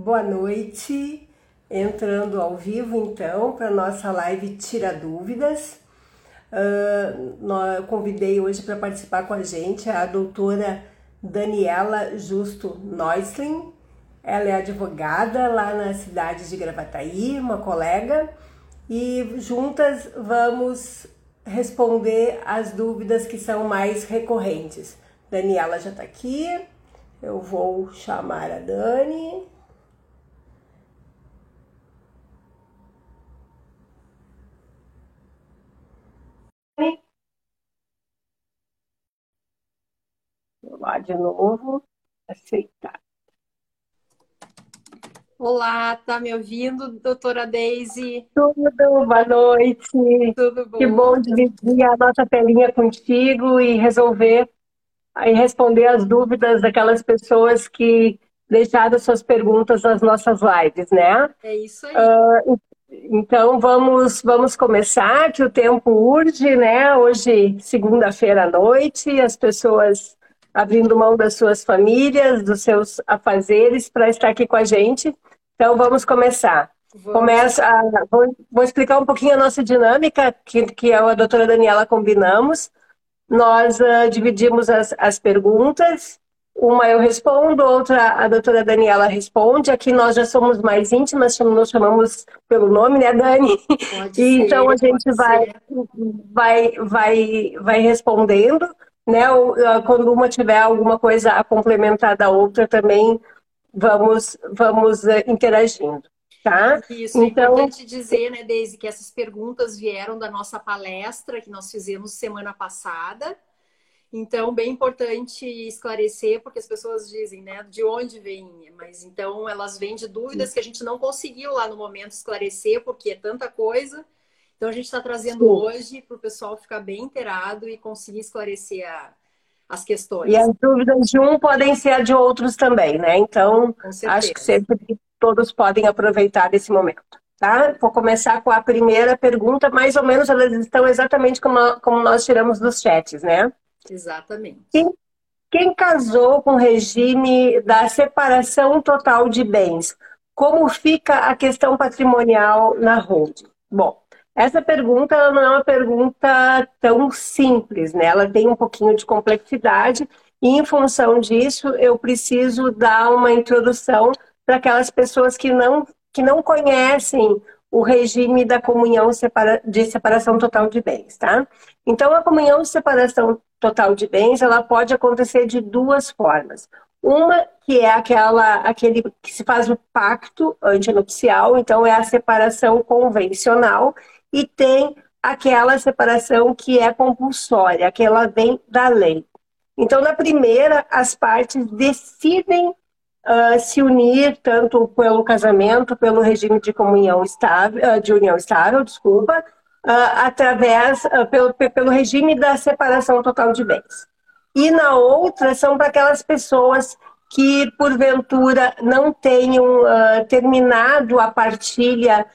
Boa noite, entrando ao vivo então para nossa live Tira Dúvidas. Uh, convidei hoje para participar com a gente a doutora Daniela Justo Neusling. Ela é advogada lá na cidade de Gravataí, uma colega, e juntas vamos responder as dúvidas que são mais recorrentes. Daniela já está aqui, eu vou chamar a Dani. Lá de novo. Aceitar. Olá, tá me ouvindo, doutora Daisy? Tudo, boa noite. Tudo bom? Que bom dividir a nossa telinha contigo e resolver e responder as dúvidas daquelas pessoas que deixaram suas perguntas nas nossas lives, né? É isso aí. Uh, então vamos vamos começar, que o tempo urge, né? Hoje, segunda-feira à noite, as pessoas abrindo mão das suas famílias, dos seus afazeres para estar aqui com a gente. Então vamos começar. Vamos. Começa a, vou, vou, explicar um pouquinho a nossa dinâmica, que, que eu e a doutora Daniela combinamos. Nós uh, dividimos as, as perguntas uma eu respondo, outra a doutora Daniela responde. Aqui nós já somos mais íntimas, nos chamamos pelo nome, né, Dani? Pode e então a gente vai, vai, vai, vai respondendo, né? Quando uma tiver alguma coisa a complementar da outra, também vamos, vamos uh, interagindo. Tá? Isso, então, é importante dizer, né, Deise, que essas perguntas vieram da nossa palestra que nós fizemos semana passada. Então, bem importante esclarecer, porque as pessoas dizem, né, de onde vem, mas então elas vêm de dúvidas que a gente não conseguiu lá no momento esclarecer, porque é tanta coisa. Então, a gente está trazendo Sim. hoje para o pessoal ficar bem inteirado e conseguir esclarecer a, as questões. E as dúvidas de um podem ser de outros também, né? Então, acho que sempre todos podem aproveitar esse momento. Tá? Vou começar com a primeira pergunta, mais ou menos elas estão exatamente como, como nós tiramos dos chats, né? Exatamente. Quem, quem casou com o regime da separação total de bens, como fica a questão patrimonial na holding? Bom, essa pergunta não é uma pergunta tão simples, né? Ela tem um pouquinho de complexidade e, em função disso, eu preciso dar uma introdução para aquelas pessoas que não, que não conhecem o regime da comunhão de separação total de bens, tá? Então, a comunhão de separação total de bens, ela pode acontecer de duas formas. Uma que é aquela, aquele que se faz o pacto antinupcial, então é a separação convencional, e tem aquela separação que é compulsória, aquela vem da lei. Então, na primeira, as partes decidem uh, se unir tanto pelo casamento, pelo regime de comunhão estável, uh, de união estável, desculpa, uh, através, uh, pelo, pelo regime da separação total de bens. E na outra são para aquelas pessoas que, porventura, não tenham terminado a partilha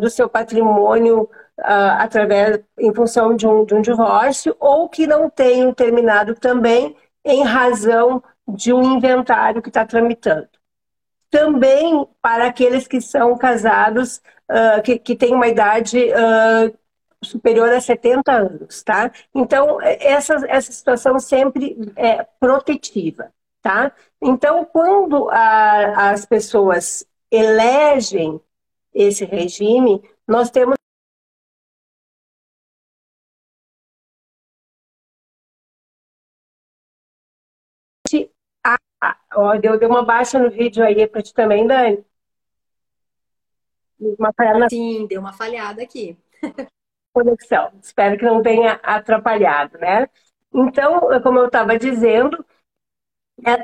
do seu patrimônio através, em função de um, de um divórcio, ou que não tenham terminado também em razão de um inventário que está tramitando também para aqueles que são casados, uh, que, que têm uma idade uh, superior a 70 anos, tá? Então, essa, essa situação sempre é protetiva, tá? Então, quando a, as pessoas elegem esse regime, nós temos Ah, ó, deu, deu uma baixa no vídeo aí para ti também, Dani? Uma falhada. Sim, deu uma falhada aqui. Conexão. Espero que não tenha atrapalhado, né? Então, como eu estava dizendo,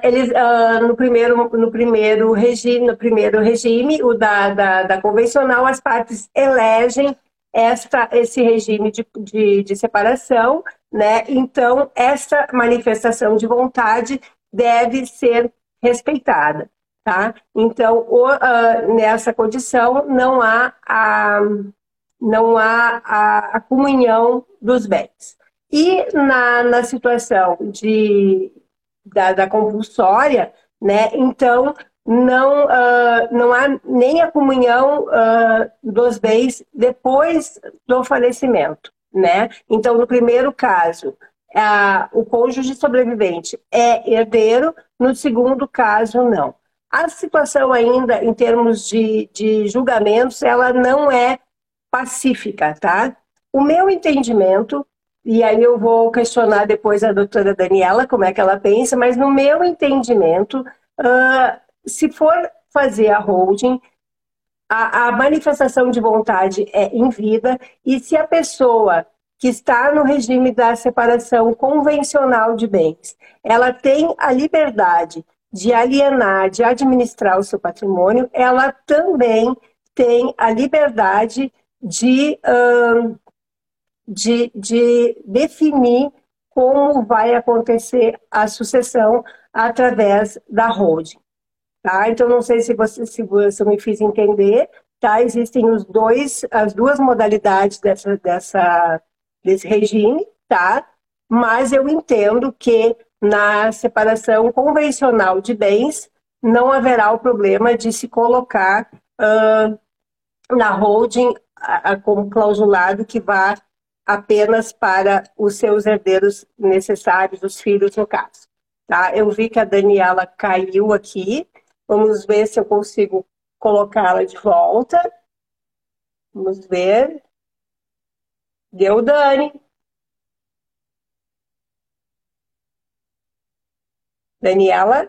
eles uh, no primeiro no primeiro regime no primeiro regime o da, da, da convencional as partes elegem esta esse regime de, de, de separação né então essa manifestação de vontade deve ser respeitada, tá? Então, o, uh, nessa condição, não há a, não há a, a comunhão dos bens. E na, na situação de, da, da compulsória, né, então, não, uh, não há nem a comunhão uh, dos bens depois do falecimento, né? Então, no primeiro caso, uh, o cônjuge sobrevivente é herdeiro, no segundo caso, não. A situação ainda, em termos de, de julgamentos, ela não é pacífica, tá? O meu entendimento, e aí eu vou questionar depois a doutora Daniela como é que ela pensa, mas no meu entendimento, uh, se for fazer a holding, a, a, manifestação de vontade é em vida, e se a pessoa que está no regime da separação convencional de bens, ela tem a liberdade de alienar, de administrar o seu patrimônio, ela também tem a liberdade de, de, de definir como vai acontecer a sucessão através da holding. Tá? Então, não sei se você, se você me fiz entender, tá? Existem os dois, as duas modalidades dessa, dessa, desse regime, tá? Mas eu entendo que na separação convencional de bens não haverá o problema de se colocar uh, na holding como clausulado que vá apenas para os seus herdeiros necessários, os filhos no caso. Tá? Eu vi que a Daniela caiu aqui, Vamos ver se eu consigo colocá-la de volta. Vamos ver. Deu, Dani. Daniela?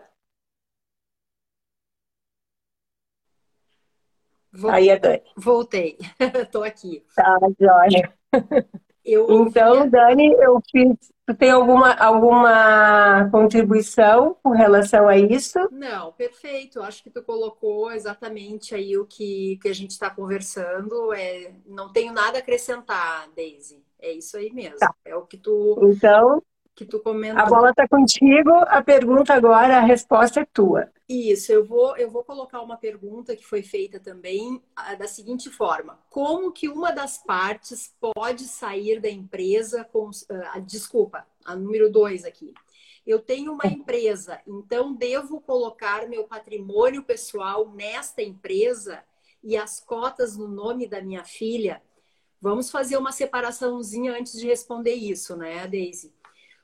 Aí é Dani. Voltei, estou aqui. Tá, joia. Eu então, Dani, eu fiz. Tu tem alguma, alguma contribuição com relação a isso? Não, perfeito. Acho que tu colocou exatamente aí o que, que a gente está conversando. É, não tenho nada a acrescentar, Daisy. É isso aí mesmo. Tá. É o que tu. Então, que tu comentou. A bola está contigo, a pergunta agora, a resposta é tua. Isso, eu vou, eu vou colocar uma pergunta que foi feita também da seguinte forma: como que uma das partes pode sair da empresa com. Uh, desculpa, a número dois aqui. Eu tenho uma empresa, então devo colocar meu patrimônio pessoal nesta empresa e as cotas no nome da minha filha. Vamos fazer uma separaçãozinha antes de responder isso, né, Daisy?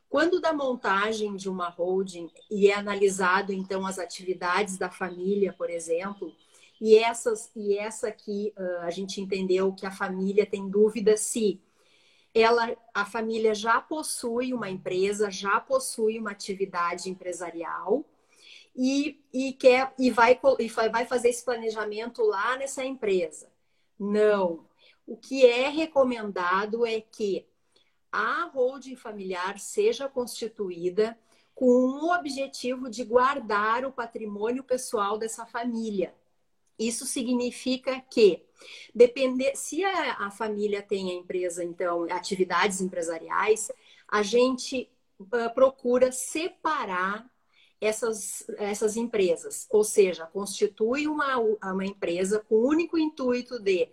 Quando da montagem de uma holding e é analisado então as atividades da família, por exemplo, e essas e essa aqui uh, a gente entendeu que a família tem dúvida se ela a família já possui uma empresa, já possui uma atividade empresarial e, e quer e vai e vai fazer esse planejamento lá nessa empresa. Não. O que é recomendado é que a holding familiar seja constituída com o objetivo de guardar o patrimônio pessoal dessa família. Isso significa que, depender, se a, a família tem a empresa, então, atividades empresariais, a gente uh, procura separar essas, essas empresas, ou seja, constitui uma, uma empresa com o único intuito de,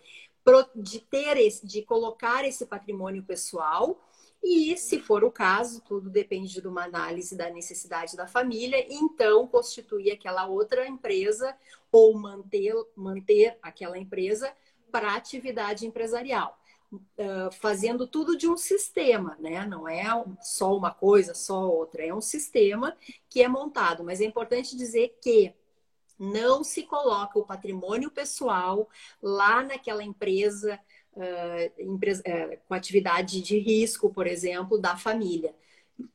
de ter esse, de colocar esse patrimônio pessoal e, se for o caso, tudo depende de uma análise da necessidade da família, então constituir aquela outra empresa ou manter, manter aquela empresa para atividade empresarial. Uh, fazendo tudo de um sistema, né? Não é só uma coisa, só outra, é um sistema que é montado. Mas é importante dizer que não se coloca o patrimônio pessoal lá naquela empresa uh, com atividade de risco, por exemplo, da família.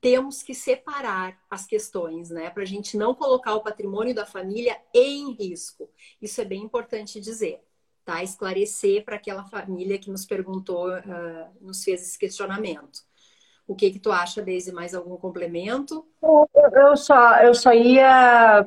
Temos que separar as questões, né? Para a gente não colocar o patrimônio da família em risco. Isso é bem importante dizer, tá? Esclarecer para aquela família que nos perguntou, uh, nos fez esse questionamento. O que que tu acha, Deise? Mais algum complemento? Eu só, eu só ia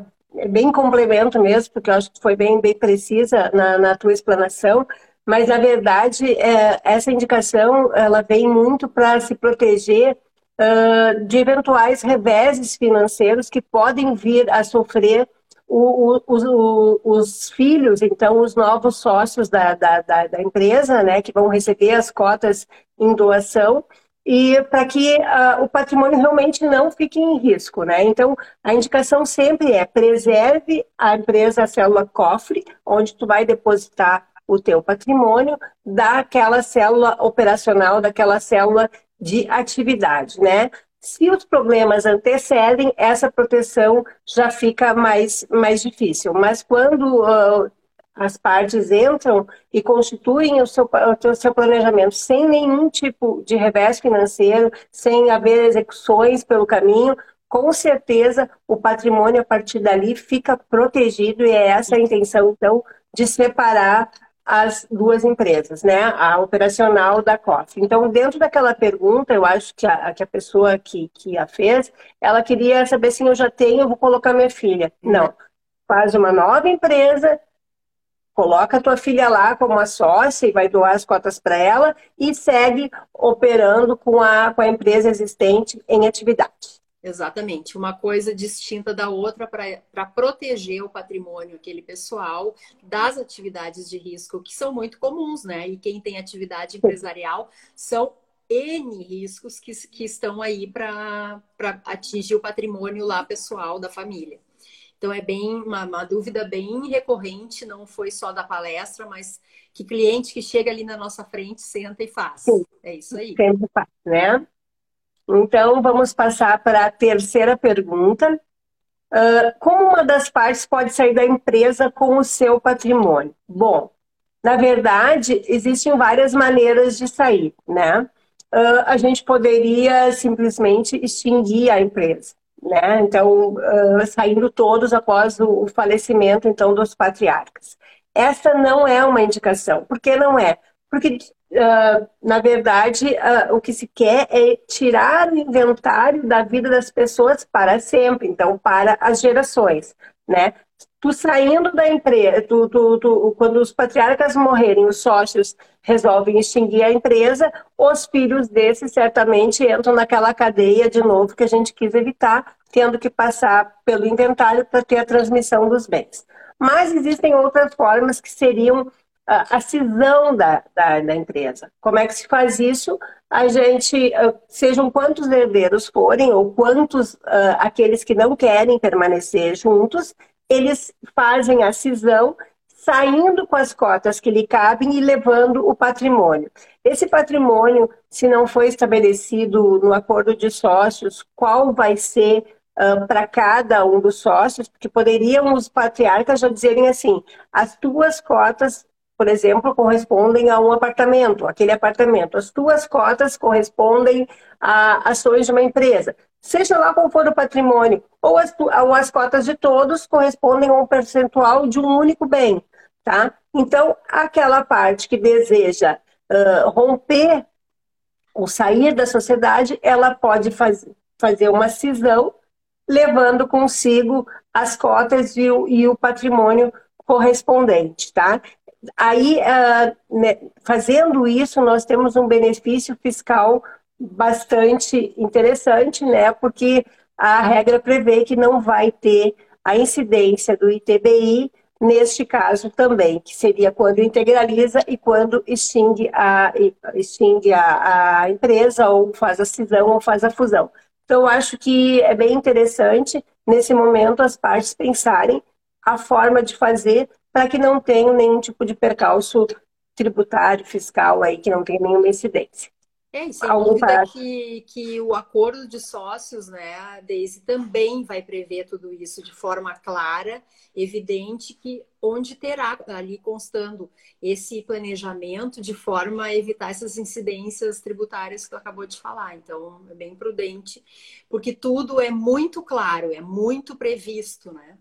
bem complemento mesmo, porque eu acho que foi bem, bem precisa na, na tua explanação. Mas, na verdade, é, essa indicação ela vem muito para se proteger uh, de eventuais reveses financeiros que podem vir a sofrer o, o, o, os filhos, então, os novos sócios da, da, da, da, empresa, né, que vão receber as cotas em doação, e para que uh, o patrimônio realmente não fique em risco, né? Então, a indicação sempre é preserve a empresa, a célula cofre, onde tu vai depositar o teu patrimônio daquela célula operacional, daquela célula de atividade, né? Se os problemas antecedem, essa proteção já fica mais, mais difícil. Mas quando uh, as partes entram e constituem o seu, o seu planejamento sem nenhum tipo de revés financeiro, sem haver execuções pelo caminho, com certeza o patrimônio a partir dali fica protegido e é essa a intenção, então, de separar as duas empresas, né? A operacional da COF. Então, dentro daquela pergunta, eu acho que a, que a pessoa que, que a fez, ela queria saber se eu já tenho, eu vou colocar minha filha. Não. Faz uma nova empresa, Coloca a tua filha lá como uma sócia e vai doar as cotas para ela e segue operando com a, com a empresa existente em atividade. Exatamente, uma coisa distinta da outra para proteger o patrimônio, aquele pessoal, das atividades de risco, que são muito comuns, né? E quem tem atividade empresarial são N riscos que, que estão aí para atingir o patrimônio lá pessoal da família. Então é bem uma, uma, dúvida bem recorrente, não foi só da palestra, mas que cliente que chega ali na nossa frente senta e faz. Sim. É isso aí. Sempre faz, né? Então vamos passar para a terceira pergunta. Uh, como uma das partes pode sair da empresa com o seu patrimônio? Bom, na verdade, existem várias maneiras de sair, né? Uh, a gente poderia simplesmente extinguir a empresa né? Então, uh, saindo todos após o, o, falecimento, então, dos patriarcas. Essa não é uma indicação. Por que não é? Porque, uh, na verdade, uh, o que se quer é tirar o inventário da vida das pessoas para sempre, então, para as gerações, né? Tu saindo da empresa, tu, tu, tu, quando os patriarcas morrerem, os sócios resolvem extinguir a empresa, os filhos desses certamente entram naquela cadeia de novo que a gente quis evitar, tendo que passar pelo inventário para ter a transmissão dos bens. Mas existem outras formas que seriam a cisão da, da, da, empresa. Como é que se faz isso? A gente, sejam quantos herdeiros forem, ou quantos uh, aqueles que não querem permanecer juntos, eles fazem a cisão saindo com as cotas que lhe cabem e levando o patrimônio. Esse patrimônio, se não foi estabelecido no acordo de sócios, qual vai ser uh, para cada um dos sócios, porque poderiam os patriarcas já dizerem assim: as tuas cotas, por exemplo, correspondem a um apartamento, aquele apartamento, as tuas cotas correspondem a ações de uma empresa seja lá qual for o patrimônio, ou as, ou as cotas de todos correspondem a um percentual de um único bem, tá? Então, aquela parte que deseja uh, romper ou sair da sociedade, ela pode faz, fazer uma cisão, levando consigo as cotas e o, e o patrimônio correspondente, tá? Aí, uh, né, fazendo isso, nós temos um benefício fiscal bastante interessante, né? Porque a regra prevê que não vai ter a incidência do ITBI neste caso também, que seria quando integraliza e quando extingue a, extingue a, a empresa ou faz a cisão ou faz a fusão. Então, acho que é bem interessante, nesse momento, as partes pensarem a forma de fazer para que não tenham nenhum tipo de percalço tributário, fiscal aí, que não tenha nenhuma incidência. É, e sem dúvida que, que o acordo de sócios, né, a Daisy, também vai prever tudo isso de forma clara, evidente, que onde terá ali constando esse planejamento de forma a evitar essas incidências tributárias que tu acabou de falar. Então, é bem prudente, porque tudo é muito claro, é muito previsto, né?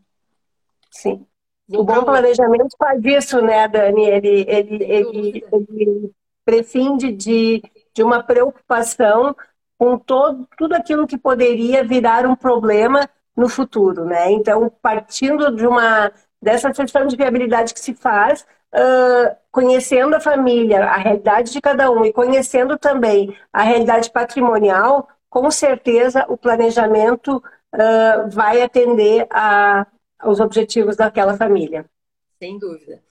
Sim. Vou o bom planejamento faz isso, né, Dani? Ele, ele, ele, ele prescinde de de uma preocupação com todo, tudo aquilo que poderia virar um problema no futuro, né? Então, partindo de uma dessa questão de viabilidade que se faz, uh, conhecendo a família, a realidade de cada um e conhecendo também a realidade patrimonial, com certeza o planejamento uh, vai atender a, aos objetivos daquela família. Sem dúvida.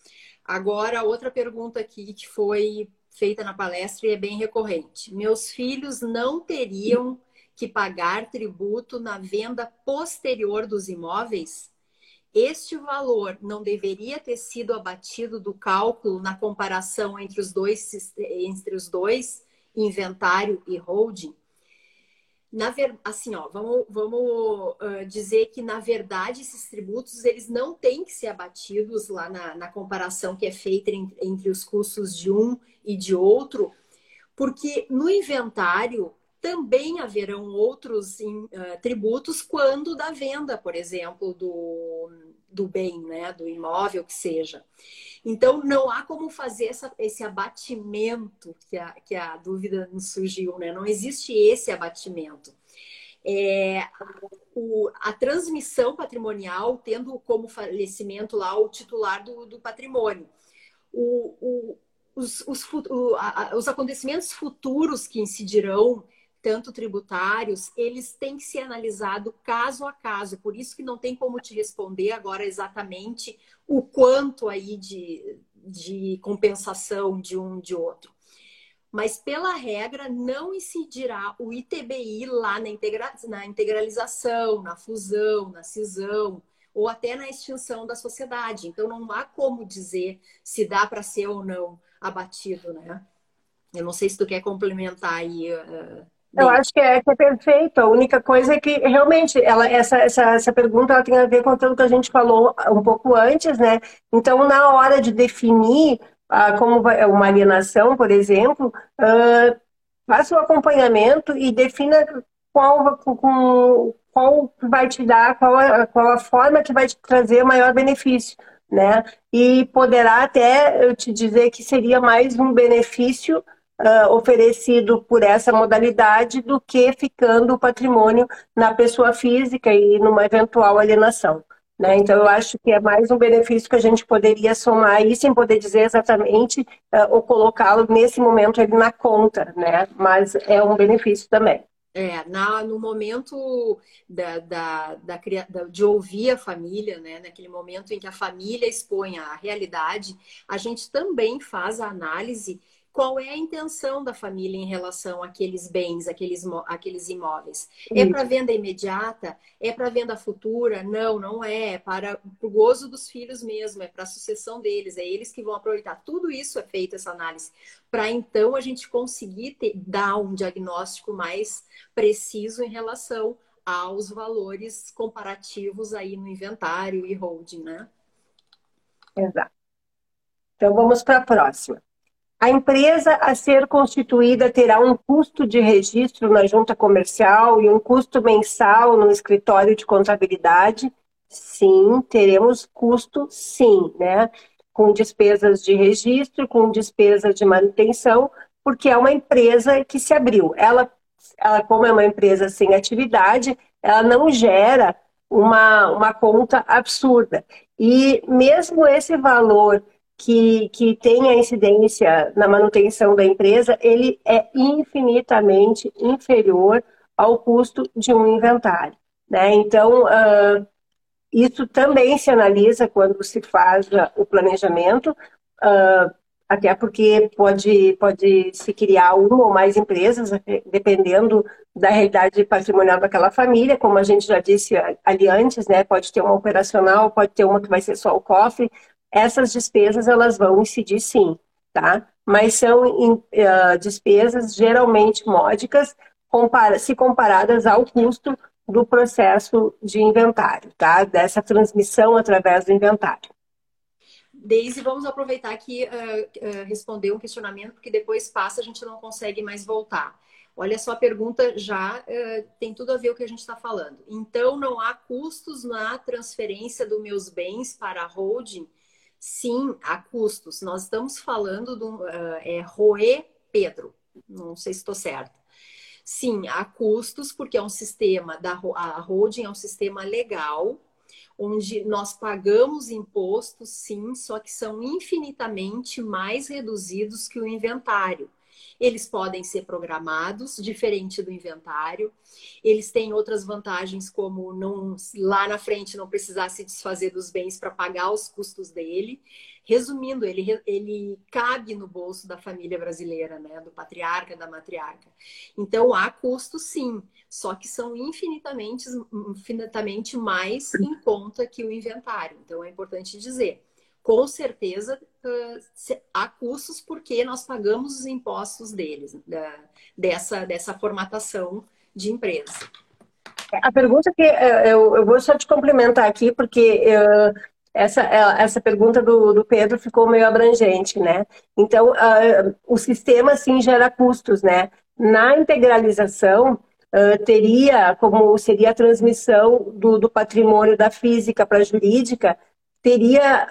Agora, outra pergunta aqui que foi feita na palestra e é bem recorrente. Meus filhos não teriam que pagar tributo na venda posterior dos imóveis? Este valor não deveria ter sido abatido do cálculo na comparação entre os dois, entre os dois inventário e holding? Na ver... assim, ó, vamos, vamos uh, dizer que na verdade esses tributos eles não têm que ser abatidos lá na, na comparação que é feita entre, entre os custos de um e de outro, porque no inventário também haverão outros uh, tributos quando da venda, por exemplo, do, do bem, né, do imóvel que seja. Então, não há como fazer essa, esse abatimento que a, que a dúvida nos surgiu, né? Não existe esse abatimento. É, o, a transmissão patrimonial tendo como falecimento lá o titular do, do patrimônio. O, o, os, os, os acontecimentos futuros que incidirão tanto tributários, eles têm que ser analisados caso a caso. Por isso que não tem como te responder agora exatamente o quanto aí de, de compensação de um de outro. Mas, pela regra, não incidirá o ITBI lá na, integra na integralização, na fusão, na cisão, ou até na extinção da sociedade. Então, não há como dizer se dá para ser ou não abatido, né? Eu não sei se tu quer complementar aí, uh, eu acho que é, que é perfeito. A única coisa é que realmente ela, essa, essa, essa pergunta ela tem a ver com aquilo que a gente falou um pouco antes, né? Então, na hora de definir ah, como vai, uma alienação, por exemplo, ah, faça o acompanhamento e defina qual, com, qual vai te dar, qual a, qual a forma que vai te trazer maior benefício. Né? E poderá até eu te dizer que seria mais um benefício uh, oferecido por essa modalidade do que ficando o patrimônio na pessoa física e numa eventual alienação. Né? Então, eu acho que é mais um benefício que a gente poderia somar aí, sem poder dizer exatamente, uh, ou colocá-lo nesse momento na conta, né? mas é um benefício também. É, na, no momento da, da, da, de ouvir a família, né, naquele momento em que a família expõe a realidade, a gente também faz a análise qual é a intenção da família em relação àqueles bens, àqueles, àqueles imóveis. É para venda imediata? É para venda futura? Não, não é. É para o gozo dos filhos mesmo, é para a sucessão deles, é eles que vão aproveitar. Tudo isso é feito essa análise, para então a gente conseguir ter, dar um diagnóstico mais preciso em relação aos valores comparativos aí no inventário e holding, né? Exato. Então vamos para a próxima. A empresa a ser constituída terá um custo de registro na junta comercial e um custo mensal no escritório de contabilidade? Sim, teremos custo, sim, né? Com despesas de registro, com despesa de manutenção, porque é uma empresa que se abriu. Ela, ela como é uma empresa sem atividade, ela não gera uma, uma conta absurda. E mesmo esse valor que, que tem a incidência na manutenção da empresa, ele é infinitamente inferior ao custo de um inventário. Né? Então, uh, isso também se analisa quando se faz o planejamento, uh, até porque pode, pode se criar uma ou mais empresas, dependendo da realidade patrimonial daquela família, como a gente já disse ali antes, né? Pode ter uma operacional, pode ter uma que vai ser só o cofre, essas despesas elas vão incidir sim, tá? Mas são uh, despesas geralmente módicas compara se comparadas ao custo do processo de inventário, tá? Dessa transmissão através do inventário. Deise, vamos aproveitar aqui uh, uh, responder um questionamento, porque depois passa, a gente não consegue mais voltar. Olha só, a pergunta já uh, tem tudo a ver com o que a gente está falando. Então, não há custos na transferência dos meus bens para a holding Sim, há custos. Nós estamos falando do uh, é Roe Pedro. Não sei se estou certa. Sim, há custos, porque é um sistema da a holding é um sistema legal, onde nós pagamos impostos, sim, só que são infinitamente mais reduzidos que o inventário. Eles podem ser programados, diferente do inventário. Eles têm outras vantagens, como não lá na frente não precisar se desfazer dos bens para pagar os custos dele. Resumindo, ele, ele cabe no bolso da família brasileira, né? do patriarca, da matriarca. Então, há custos sim, só que são infinitamente, infinitamente mais em conta que o inventário. Então, é importante dizer. Com certeza há custos porque nós pagamos os impostos deles, da, dessa, dessa formatação de empresa. A pergunta que eu, eu vou só te complementar aqui, porque essa, é, essa pergunta do, do Pedro ficou meio abrangente, né? Então, uh, o sistema, sim, gera custos, né? Na integralização, uh, teria, como seria a transmissão do, do patrimônio da física para a jurídica, teria,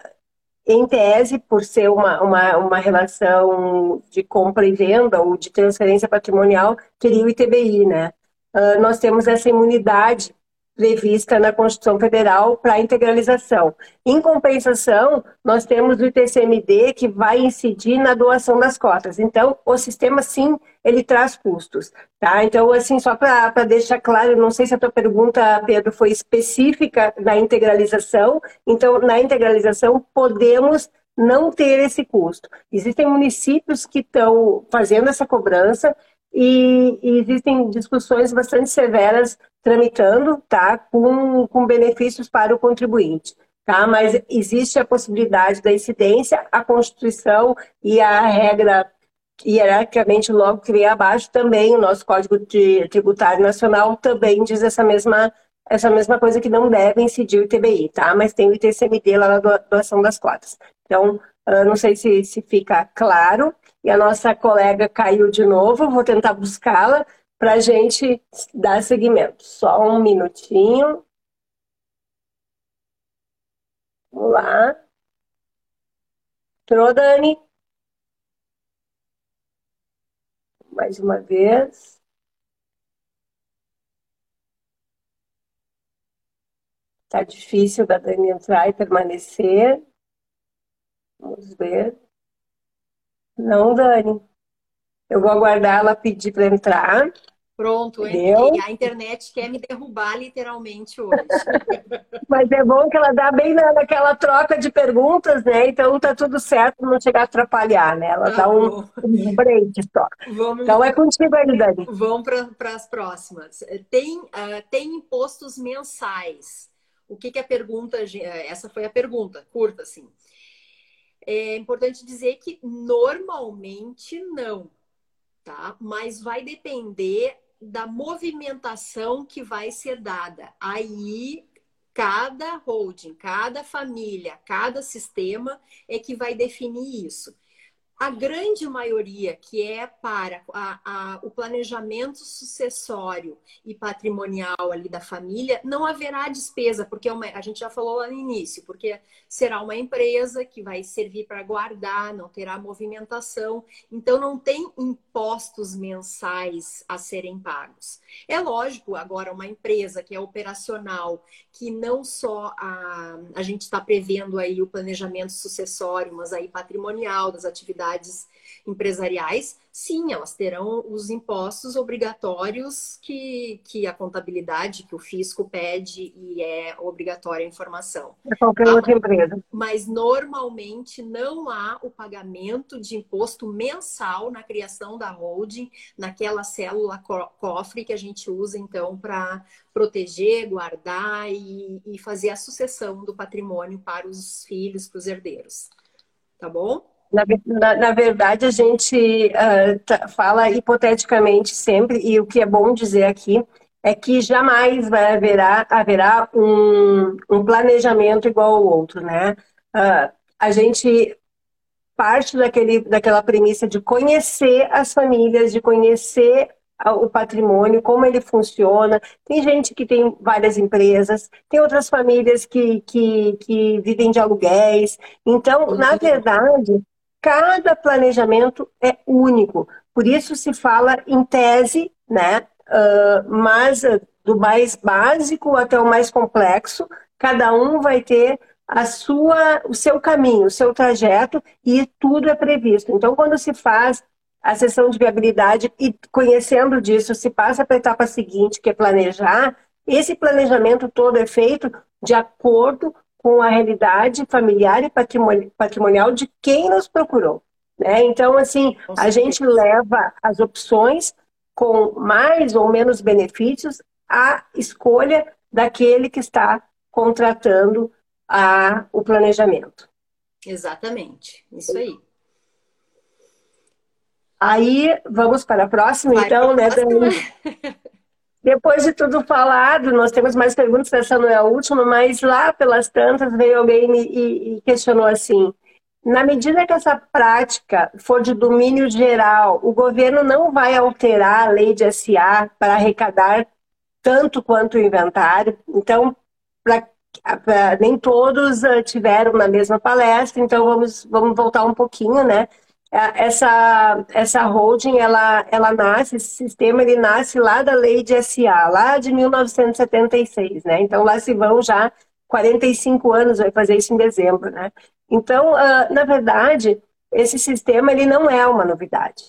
em tese, por ser uma, uma, uma relação de compra e venda ou de transferência patrimonial, teria o ITBI, né? Uh, nós temos essa imunidade prevista na Constituição Federal para integralização. Em compensação, nós temos o ITCMD que vai incidir na doação das cotas. Então, o sistema, sim, ele traz custos. Tá? Então, assim, só para deixar claro, não sei se a tua pergunta, Pedro, foi específica na integralização. Então, na integralização, podemos não ter esse custo. Existem municípios que estão fazendo essa cobrança e, e, existem discussões bastante severas tramitando, tá, com, com benefícios para o contribuinte. Tá? Mas existe a possibilidade da incidência, a Constituição e a regra hierarquicamente logo que vem abaixo também, o nosso Código Tributário Nacional também diz essa mesma, essa mesma coisa que não deve incidir o ITBI, tá? Mas tem o ITCMD lá na doação das cotas. Então, não sei se, se fica claro, e a nossa colega caiu de novo, vou tentar buscá-la para a gente dar seguimento. Só um minutinho. Vamos lá. Entrou, Dani? Mais uma vez. Tá difícil da Dani entrar e permanecer. Vamos ver. Não, Dani. Eu vou aguardar ela pedir para entrar. Pronto, entrei. A internet quer me derrubar literalmente hoje. Mas é bom que ela dá bem naquela troca de perguntas, né? Então tá tudo certo, não chegar a atrapalhar, né? Ela tá dá um, um break só. Vamos, então é contigo aí, Dani. Vamos para as próximas. Tem, uh, tem impostos mensais. O que, que a pergunta. Essa foi a pergunta, curta, assim. É importante dizer que normalmente não, tá? Mas vai depender da movimentação que vai ser dada. Aí cada holding, cada família, cada sistema é que vai definir isso. A grande maioria que é para a, a, o planejamento sucessório e patrimonial ali da família, não haverá despesa, porque é uma, a gente já falou lá no início, porque será uma empresa que vai servir para guardar, não terá movimentação, então não tem impostos mensais a serem pagos. É lógico, agora, uma empresa que é operacional, que não só a, a gente está prevendo aí o planejamento sucessório, mas aí patrimonial das atividades empresariais, sim, elas terão os impostos obrigatórios que, que a contabilidade, que o fisco pede e é obrigatória a informação. É qualquer outra empresa. Mas normalmente não há o pagamento de imposto mensal na criação da holding, naquela célula cofre que a gente usa então para proteger, guardar e, e fazer a sucessão do patrimônio para os filhos, para os herdeiros. Tá bom? Na, na, na, verdade, a gente uh, tá, fala hipoteticamente sempre, e o que é bom dizer aqui é que jamais vai haverá, haverá um, um planejamento igual ao outro, né? Uh, a gente parte daquele, daquela premissa de conhecer as famílias, de conhecer o patrimônio, como ele funciona. Tem gente que tem várias empresas, tem outras famílias que, que, que vivem de aluguéis. Então, na verdade, Cada planejamento é único. Por isso se fala em tese, né? Uh, mas do mais básico até o mais complexo, cada um vai ter a sua, o seu caminho, o seu trajeto e tudo é previsto. Então, quando se faz a sessão de viabilidade e conhecendo disso, se passa para a etapa seguinte, que é planejar, esse planejamento todo é feito de acordo com a realidade familiar e patrimonial de quem nos procurou. Né? Então, assim, a gente leva as opções com mais ou menos benefícios à escolha daquele que está contratando a, o planejamento. Exatamente, isso aí. Aí, vamos para a próxima, Vai então, né, Dani? Depois de tudo falado, nós temos mais perguntas, essa não é a última, mas lá pelas tantas veio alguém e, e questionou assim: na medida que essa prática for de domínio geral, o governo não vai alterar a lei de SA para arrecadar tanto quanto o inventário. Então, pra, pra, nem todos uh, tiveram na mesma palestra, então vamos, vamos voltar um pouquinho, né? É, essa, essa holding, ela, ela nasce, esse sistema, ele nasce lá da lei de SA, lá de 1976, né? Então, lá se vão já 45 anos, vai fazer isso em dezembro, né? Então, uh, na verdade, esse sistema, ele não é uma novidade.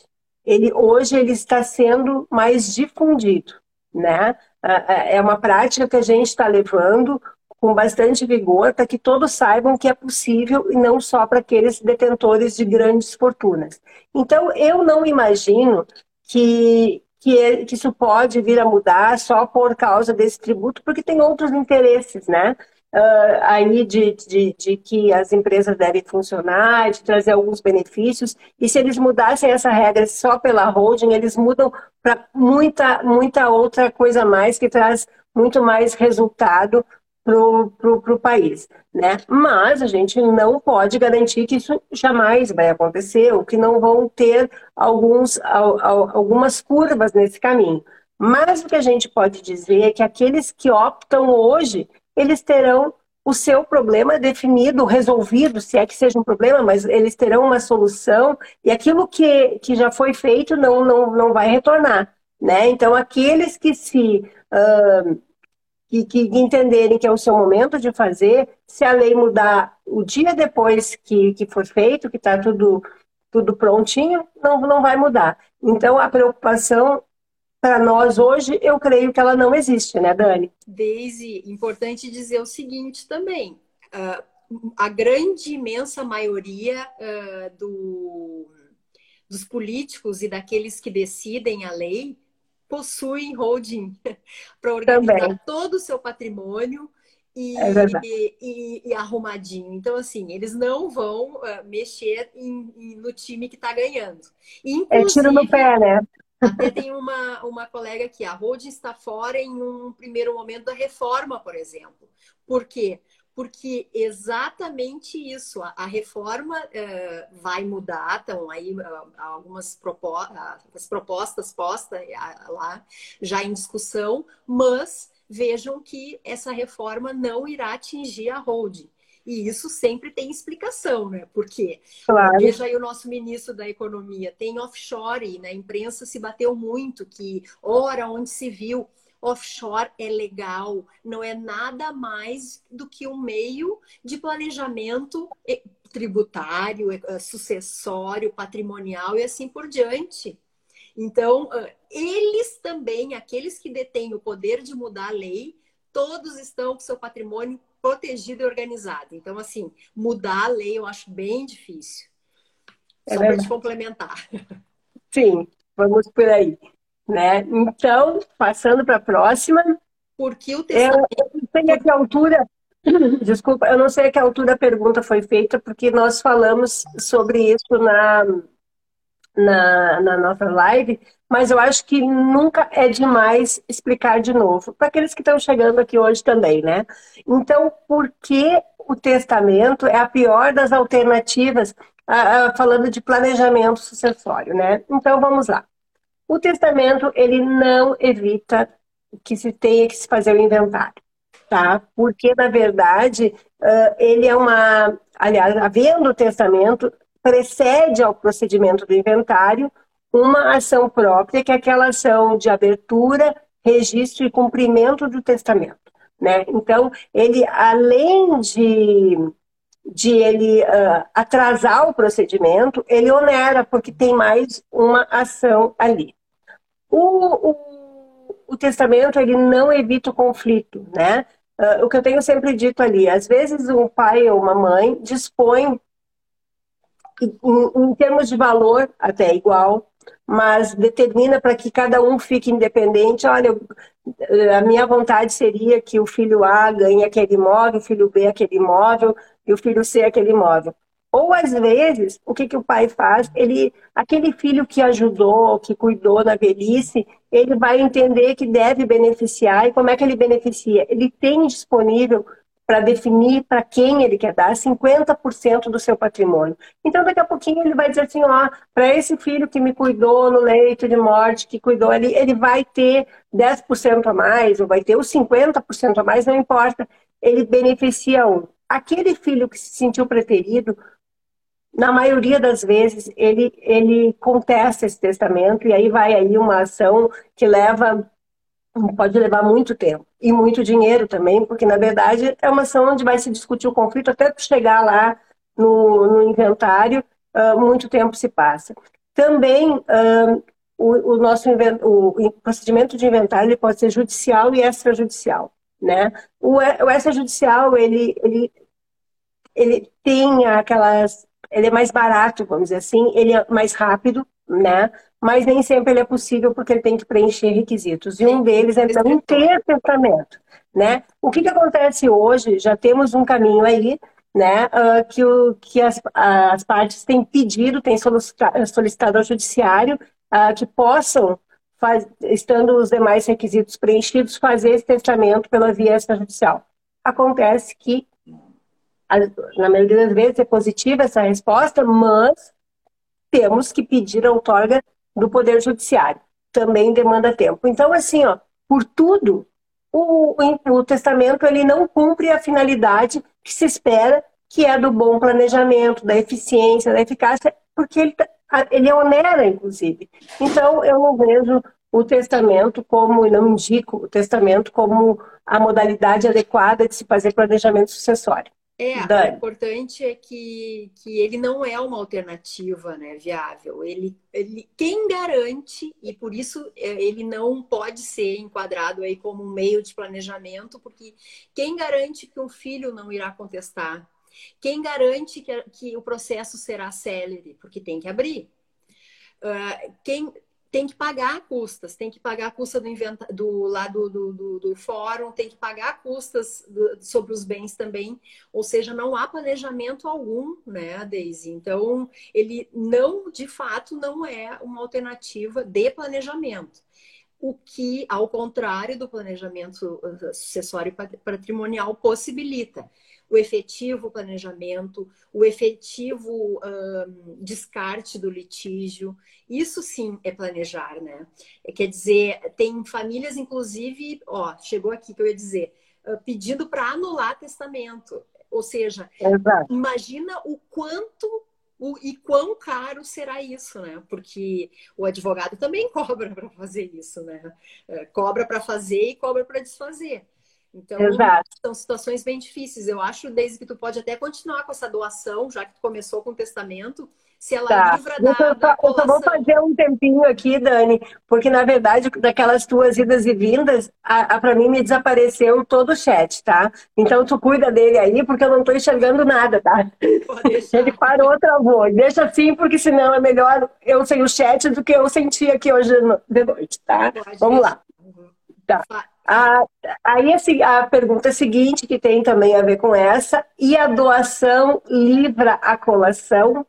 Ele, hoje, ele está sendo mais difundido, né? Uh, é uma prática que a gente está levando com bastante vigor para que todos saibam que é possível e não só para aqueles detentores de grandes fortunas. Então, eu não imagino que, que, que isso pode vir a mudar só por causa desse tributo, porque tem outros interesses, né? Uh, aí de, de, de, que as empresas devem funcionar, de trazer alguns benefícios. E se eles mudassem essa regra só pela holding, eles mudam para muita, muita outra coisa mais que traz muito mais resultado para o país. Né? Mas a gente não pode garantir que isso jamais vai acontecer, ou que não vão ter alguns, algumas curvas nesse caminho. Mas o que a gente pode dizer é que aqueles que optam hoje, eles terão o seu problema definido, resolvido, se é que seja um problema, mas eles terão uma solução e aquilo que, que já foi feito não, não, não vai retornar. Né? Então, aqueles que se uh, que, que entenderem que é o seu momento de fazer, se a lei mudar o dia depois que, que for feito, que está tudo, tudo prontinho, não, não vai mudar. Então, a preocupação para nós hoje, eu creio que ela não existe, né, Dani? Daisy, importante dizer o seguinte também. Uh, a grande, imensa maioria uh, do, dos políticos e daqueles que decidem a lei possuem holding para organizar Também. todo o seu patrimônio e, é e, e, e, arrumadinho. Então, assim, eles não vão uh, mexer em, em, no time que está ganhando. Inclusive, é tiro no pé, né? Até tem uma, uma colega aqui, a holding está fora em um primeiro momento da reforma, por exemplo. Por quê? Porque exatamente isso, a, a reforma uh, vai mudar, estão aí uh, algumas propo uh, propostas postas lá já em discussão, mas vejam que essa reforma não irá atingir a holding. E isso sempre tem explicação, né? Porque claro. veja aí o nosso ministro da Economia, tem offshore, na né? imprensa se bateu muito que, ora, onde se viu, offshore é legal, não é nada mais do que um meio de planejamento tributário, sucessório, patrimonial e assim por diante. Então, eles também, aqueles que detêm o poder de mudar a lei, todos estão com seu patrimônio protegido e organizado. Então, assim, mudar a lei eu acho bem difícil. É Só para te complementar. Sim, vamos por aí. Né? Então, passando para a próxima. Porque o testamento... Eu não sei a que altura... Desculpa, eu não sei a que altura a pergunta foi feita, porque nós falamos sobre isso na, na, na nossa live, mas eu acho que nunca é demais explicar de novo, para aqueles que estão chegando aqui hoje também, né? Então, por que o testamento é a pior das alternativas, falando de planejamento sucessório, né? Então, vamos lá. O testamento, ele não evita que se tenha que se fazer o inventário, tá? Porque, na verdade, ele é uma... Aliás, havendo o testamento, precede ao procedimento do inventário uma ação própria, que é aquela ação de abertura, registro e cumprimento do testamento. Né? Então, ele, além de, de ele uh, atrasar o procedimento, ele onera, porque tem mais uma ação ali. O, o, o testamento, ele não evita o conflito, né? Uh, o que eu tenho sempre dito ali, às vezes um pai ou uma mãe dispõe, em, em termos de valor, até igual, mas determina para que cada um fique independente. Olha, a minha vontade seria que o filho A ganhe aquele imóvel, o filho B aquele imóvel e o filho C aquele imóvel. Ou às vezes, o que, que o pai faz? Ele, aquele filho que ajudou, que cuidou na velhice, ele vai entender que deve beneficiar e como é que ele beneficia? Ele tem disponível para definir para quem ele quer dar 50% do seu patrimônio. Então, daqui a pouquinho, ele vai dizer assim: ó, para esse filho que me cuidou no leito de morte, que cuidou, ele, ele vai ter 10% a mais, ou vai ter os 50% a mais, não importa. Ele beneficia um. Aquele filho que se sentiu preterido, na maioria das vezes, ele, ele contesta esse testamento, e aí vai aí uma ação que leva pode levar muito tempo e muito dinheiro também, porque na verdade é uma ação onde vai se discutir o conflito até chegar lá no, no inventário, uh, muito tempo se passa. Também uh, o, o, nosso o procedimento de inventário ele pode ser judicial e extrajudicial, né? O, o extrajudicial ele, ele ele tem aquelas ele é mais barato, vamos dizer assim, ele é mais rápido, né? Mas nem sempre ele é possível porque ele tem que preencher requisitos. E um deles é também ter testamento, né? O que, que acontece hoje? Já temos um caminho aí, né? Uh, que o, que as, as partes têm pedido, têm solicitado, solicitado ao judiciário uh, que possam, faz, estando os demais requisitos preenchidos, fazer esse testamento pela via extrajudicial. Acontece que na maioria das vezes é positiva essa resposta, mas temos que pedir a outorga do Poder Judiciário. Também demanda tempo. Então, assim, ó, por tudo, o, o, testamento ele não cumpre a finalidade que se espera, que é do bom planejamento, da eficiência, da eficácia, porque ele, tá, ele onera, inclusive. Então, eu não vejo o testamento como, e não indico o testamento como a modalidade adequada de se fazer planejamento sucessório. É, Dani. o importante é que, que ele não é uma alternativa né, viável. Ele, ele, quem garante, e por isso é, ele não pode ser enquadrado aí como um meio de planejamento, porque quem garante que um filho não irá contestar? Quem garante que, que o processo será célere? Porque tem que abrir. Uh, quem, tem que pagar custas, tem que pagar a custa do, inventa do lado do, do, do, fórum, tem que pagar custas do, sobre os bens também, ou seja, não há planejamento algum, né, Daisy? Então, ele não, de fato, não é uma alternativa de planejamento. O que, ao contrário do planejamento uh, sucessório patrimonial, possibilita o efetivo planejamento, o efetivo um, descarte do litígio. Isso sim é planejar, né? É, quer dizer, tem famílias, inclusive, ó, chegou aqui que eu ia dizer, uh, pedindo para anular testamento. Ou seja, Exato. imagina o quanto o, e quão caro será isso, né? Porque o advogado também cobra para fazer isso, né? É, cobra para fazer e cobra para desfazer. Então, Exato. são situações bem difíceis. Eu acho, desde que tu pode até continuar com essa doação, já que tu começou com o testamento, se ela tá. livra da, eu, da eu só vou fazer um tempinho aqui, Dani, porque na verdade, daquelas tuas idas e vindas, a, a para mim me desapareceu todo o chat, tá? Então tu cuida dele aí, porque eu não estou enxergando nada, tá? Ele parou, travou. Deixa assim, porque senão é melhor eu sem o chat do que eu senti aqui hoje de noite, tá? Pode Vamos lá. Tá. Aí a, a pergunta seguinte, que tem também a ver com essa, e a doação livra a colação?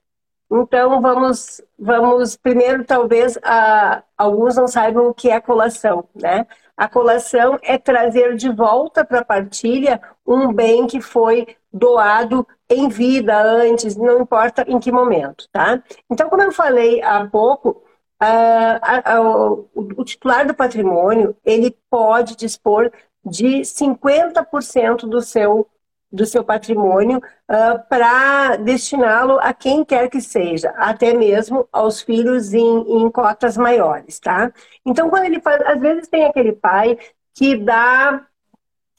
Então, vamos, vamos primeiro, talvez, a, alguns não saibam o que é colação, né? A colação é trazer de volta para a partilha um bem que foi doado em vida, antes, não importa em que momento, tá? Então, como eu falei há pouco, a, a, o titular do patrimônio ele pode dispor de 50% do seu do seu patrimônio uh, para destiná-lo a quem quer que seja, até mesmo aos filhos em, em cotas maiores, tá? Então, quando ele faz, às vezes tem aquele pai que dá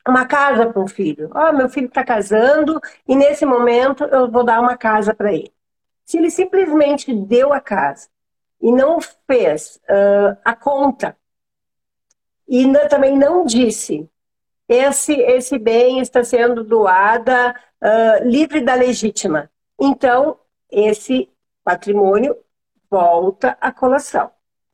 uma casa para um filho. Oh, meu filho está casando e nesse momento eu vou dar uma casa para ele. Se ele simplesmente deu a casa e não fez uh, a conta e também não disse esse esse bem está sendo doada uh, livre da legítima, então esse patrimônio volta à colação.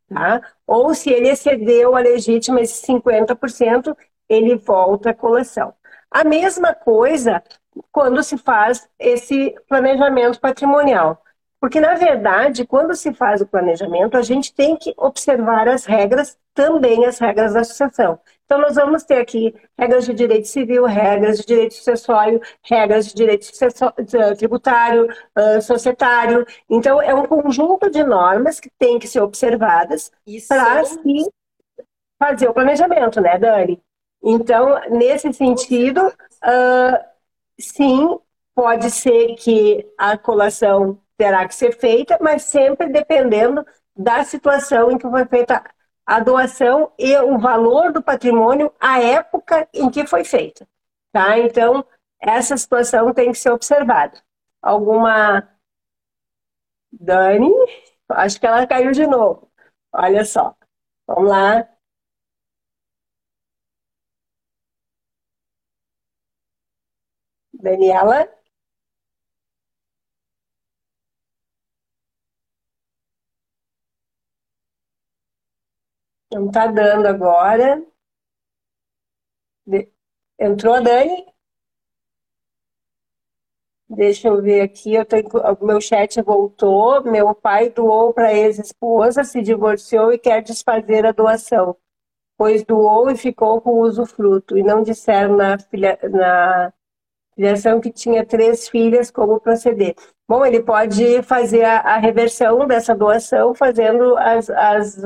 Tá? Ou se ele excedeu a legítima, esse 50%, ele volta à colação. A mesma coisa quando se faz esse planejamento patrimonial. Porque, na verdade, quando se faz o planejamento, a gente tem que observar as regras, também as regras da associação. Então, nós vamos ter aqui regras de direito civil, regras de direito sucessório, regras de direito tributário, uh, societário. Então, é um conjunto de normas que tem que ser observadas para se fazer o planejamento, né, Dani? Então, nesse sentido, uh, sim, pode ser que a colação terá que ser feita, mas sempre dependendo da situação em que foi feita a doação e o valor do patrimônio à época em que foi feita. Tá? Então, essa situação tem que ser observada. Alguma. Dani? Acho que ela caiu de novo. Olha só. Vamos lá. Daniela? Não está dando agora. Entrou a Dani? Deixa eu ver aqui, eu o meu chat voltou. Meu pai doou para ex-esposa, se divorciou e quer desfazer a doação, pois doou e ficou com o usufruto. E não disseram na, filha, na filiação que tinha três filhas como proceder. Bom, ele pode fazer a, a reversão dessa doação fazendo as, as,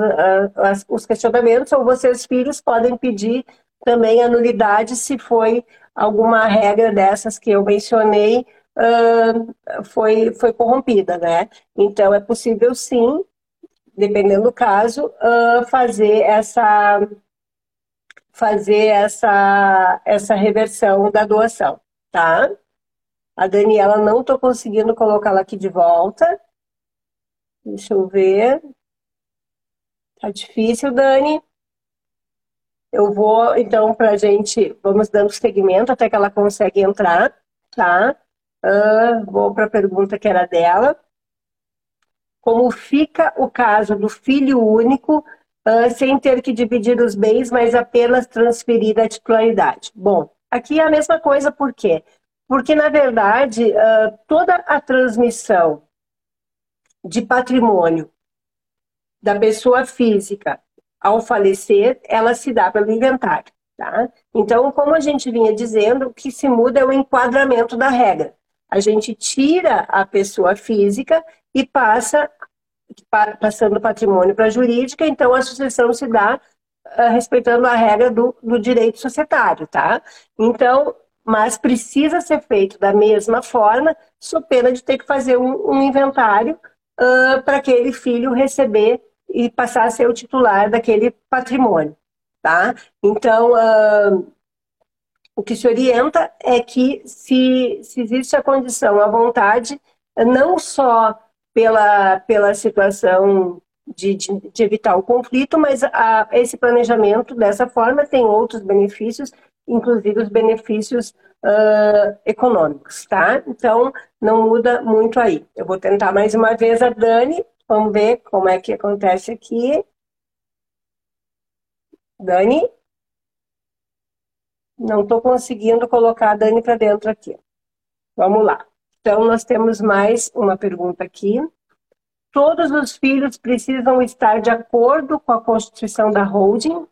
as, os questionamentos, ou vocês, filhos, podem pedir também a nulidade se foi alguma regra dessas que eu mencionei uh, foi, foi corrompida, né? Então, é possível, sim, dependendo do caso, uh, fazer essa fazer essa, essa reversão da doação, tá? A Daniela não estou conseguindo colocá-la aqui de volta. Deixa eu ver. Tá difícil, Dani. Eu vou, então, para a gente, vamos dando segmento até que ela consegue entrar, tá? Uh, vou para a pergunta que era dela. Como fica o caso do filho único uh, sem ter que dividir os bens, mas apenas transferir a titularidade? Bom, aqui é a mesma coisa, por quê? Porque, na verdade, toda a transmissão de patrimônio da pessoa física ao falecer, ela se dá pelo inventário. Tá? Então, como a gente vinha dizendo, o que se muda é o enquadramento da regra. A gente tira a pessoa física e passa passando o patrimônio para a jurídica, então a sucessão se dá respeitando a regra do, do direito societário, tá? Então, mas precisa ser feito da mesma forma, só pena de ter que fazer um, um inventário uh, para aquele filho receber e passar a ser o titular daquele patrimônio, tá? Então, uh, o que se orienta é que se, se existe a condição, a vontade, não só pela, pela situação de, de, de, evitar o conflito, mas a, esse planejamento dessa forma tem outros benefícios inclusive os benefícios uh, econômicos, tá? Então, não muda muito aí. Eu vou tentar mais uma vez a Dani, vamos ver como é que acontece aqui. Dani? Não estou conseguindo colocar a Dani para dentro aqui. Vamos lá. Então, nós temos mais uma pergunta aqui. Todos os filhos precisam estar de acordo com a constituição da holding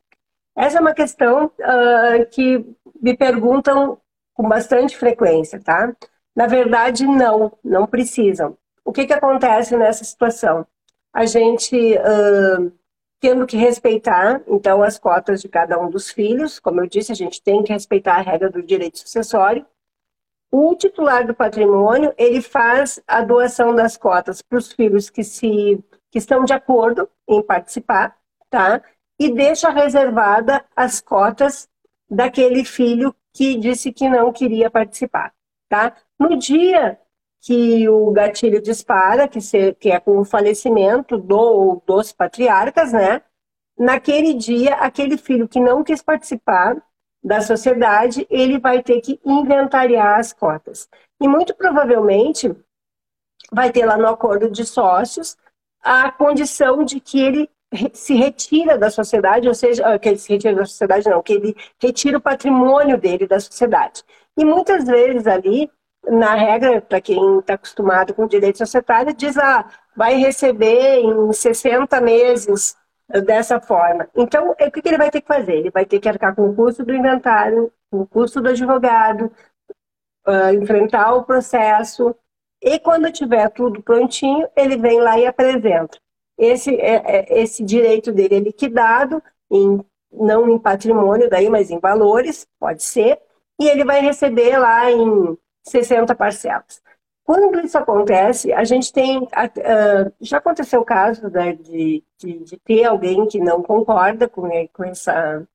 essa é uma questão uh, que me perguntam com bastante frequência, tá? Na verdade, não, não precisam. O que, que acontece nessa situação? A gente, uh, tendo que respeitar, então, as cotas de cada um dos filhos, como eu disse, a gente tem que respeitar a regra do direito sucessório. O titular do patrimônio, ele faz a doação das cotas para os filhos que, se, que estão de acordo em participar, tá? e deixa reservada as cotas daquele filho que disse que não queria participar, tá? No dia que o gatilho dispara, que, se, que é com o falecimento do dos patriarcas, né? Naquele dia, aquele filho que não quis participar da sociedade, ele vai ter que inventariar as cotas. E muito provavelmente vai ter lá no acordo de sócios a condição de que ele se retira da sociedade, ou seja, ah, que ele se retira da sociedade, não, que ele retira o patrimônio dele da sociedade. E muitas vezes ali, na regra, para quem está acostumado com direito societário, diz, ah, vai receber em 60 meses dessa forma. Então, o que ele vai ter que fazer? Ele vai ter que arcar com o custo do inventário, com o custo do advogado, uh, enfrentar o processo, e quando tiver tudo prontinho, ele vem lá e apresenta. Esse, é, é, esse direito dele é liquidado, em, não em patrimônio, daí, mas em valores, pode ser, e ele vai receber lá em 60 parcelas. Quando isso acontece, a gente tem. Uh, já aconteceu o caso né, de, de, de, ter alguém que não concorda com, com, essa,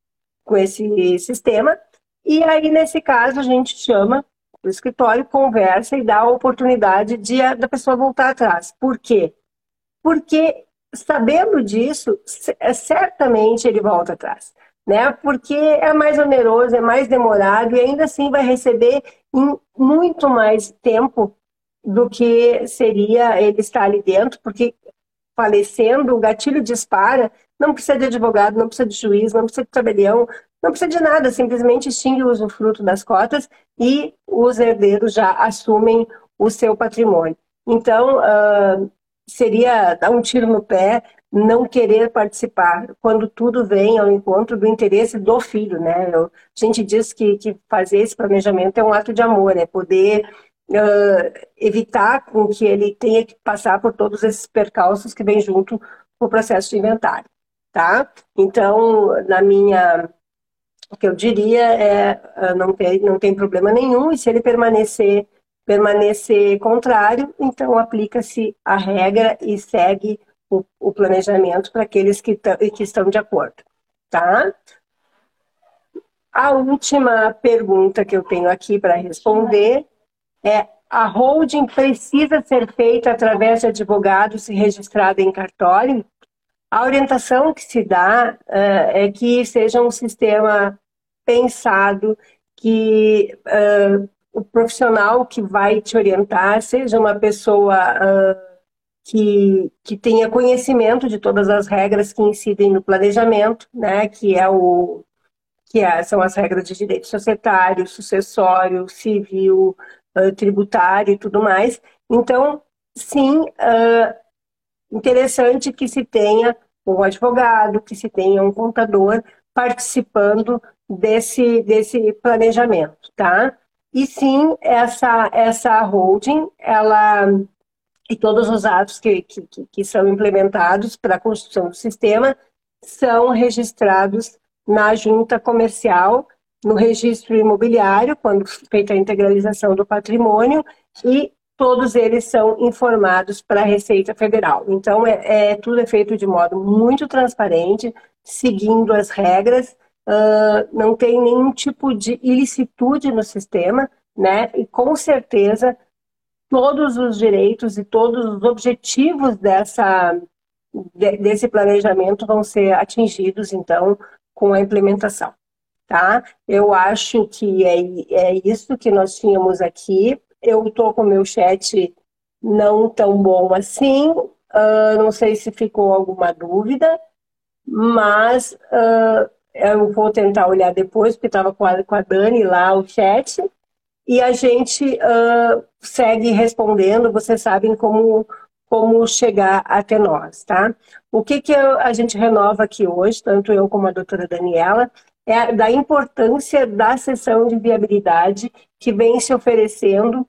com esse sistema, e aí, nesse caso, a gente chama o escritório, conversa e dá a oportunidade de, da pessoa voltar atrás. Por quê? Porque, sabendo disso, é, certamente ele volta atrás. Né? Porque é mais oneroso, é mais demorado e ainda assim vai receber em muito mais tempo do que seria ele estar ali dentro, porque falecendo, o gatilho dispara, não precisa de advogado, não precisa de juiz, não precisa de tabelião, não precisa de nada, simplesmente extingue o usufruto das cotas e os herdeiros já assumem o seu patrimônio. Então, uh, seria dar um tiro no pé não querer participar, quando tudo vem ao encontro do interesse do filho, né? Eu, a gente diz que, que fazer esse planejamento é um ato de amor, é poder uh, evitar com que ele tenha que passar por todos esses percalços que vêm junto com o processo de inventário, tá? Então, na minha, o que eu diria é não tem não tem problema nenhum e se ele permanecer permanecer contrário, então aplica-se a regra e segue o, o planejamento para aqueles que, que estão de acordo, tá? A última pergunta que eu tenho aqui para responder é a holding precisa ser feita através de advogados registrada em cartório? A orientação que se dá uh, é que seja um sistema pensado, que uh, o profissional que vai te orientar seja uma pessoa uh, que, que tenha conhecimento de todas as regras que incidem no planejamento, né, que é o que é, são as regras de direito societário, sucessório, civil, tributário e tudo mais. Então, sim, uh, interessante que se tenha um advogado, que se tenha um contador participando desse, desse planejamento, tá? E sim, essa, essa holding, ela e todos os atos que, que, que são implementados para a construção do sistema são registrados na junta comercial no registro imobiliário, quando feita a integralização do patrimônio, e todos eles são informados para a Receita Federal. Então, é, é, tudo é feito de modo muito transparente, seguindo as regras, uh, não tem nenhum tipo de ilicitude no sistema, né? E com certeza todos os direitos e todos os objetivos dessa, desse planejamento vão ser atingidos, então, com a implementação tá? Eu acho que é, é isso que nós tínhamos aqui. Eu estou com meu chat não tão bom assim, uh, não sei se ficou alguma dúvida, mas uh, eu vou tentar olhar depois, porque estava com, com, a Dani lá o chat, e a gente uh, segue respondendo, vocês sabem como, como chegar até nós, tá? O que, que a gente renova aqui hoje, tanto eu como a doutora Daniela, é da importância da sessão de viabilidade que vem se oferecendo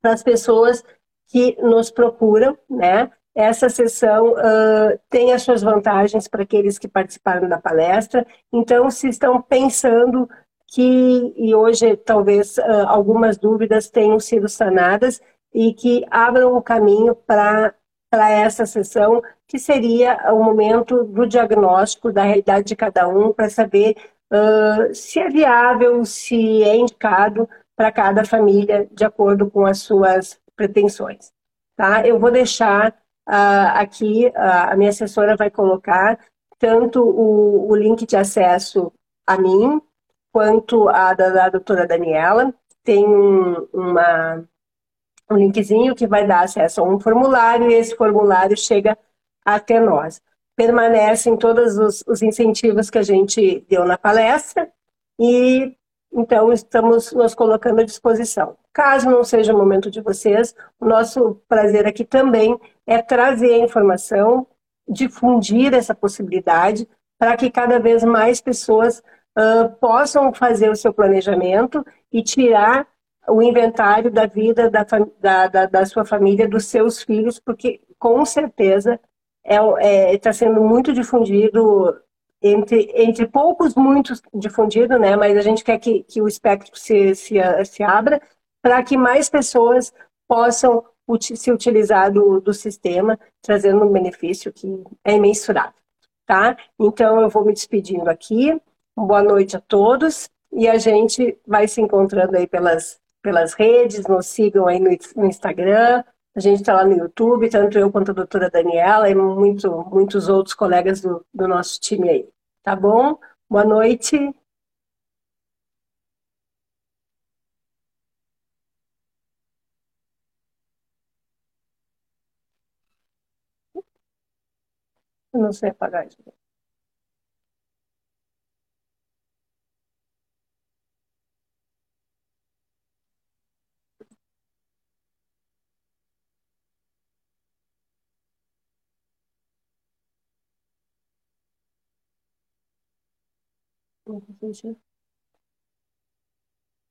para as pessoas que nos procuram, né? Essa sessão uh, tem as suas vantagens para aqueles que participaram da palestra. Então, se estão pensando que, e hoje talvez uh, algumas dúvidas tenham sido sanadas e que abram o caminho para essa sessão que seria o momento do diagnóstico da realidade de cada um, para saber uh, se é viável, se é indicado para cada família de acordo com as suas pretensões. Tá? Eu vou deixar uh, aqui, uh, a minha assessora vai colocar tanto o, o, link de acesso a mim, quanto a da, da doutora Daniela. Tem uma, um linkzinho que vai dar acesso a um formulário e esse formulário chega até nós. Permanecem todos os, os incentivos que a gente deu na palestra e então, estamos nos colocando à disposição. Caso não seja o momento de vocês, o nosso prazer aqui também é trazer a informação, difundir essa possibilidade, para que cada vez mais pessoas uh, possam fazer o seu planejamento e tirar o inventário da vida da, da, da, da sua família, dos seus filhos, porque com certeza está é, é, tá sendo muito difundido entre, entre poucos, muitos difundido, né? Mas a gente quer que, que o espectro se, se, se abra para que mais pessoas possam se utilizar do, do sistema, trazendo um benefício que é imensurável, tá? Então, eu vou me despedindo aqui. Boa noite a todos e a gente vai se encontrando aí pelas, pelas redes, nos sigam aí no, no Instagram, a gente está lá no YouTube, tanto eu quanto a doutora Daniela e muito, muitos outros colegas do, do nosso time aí. Tá bom? Boa noite. Eu não sei apagar isso. Não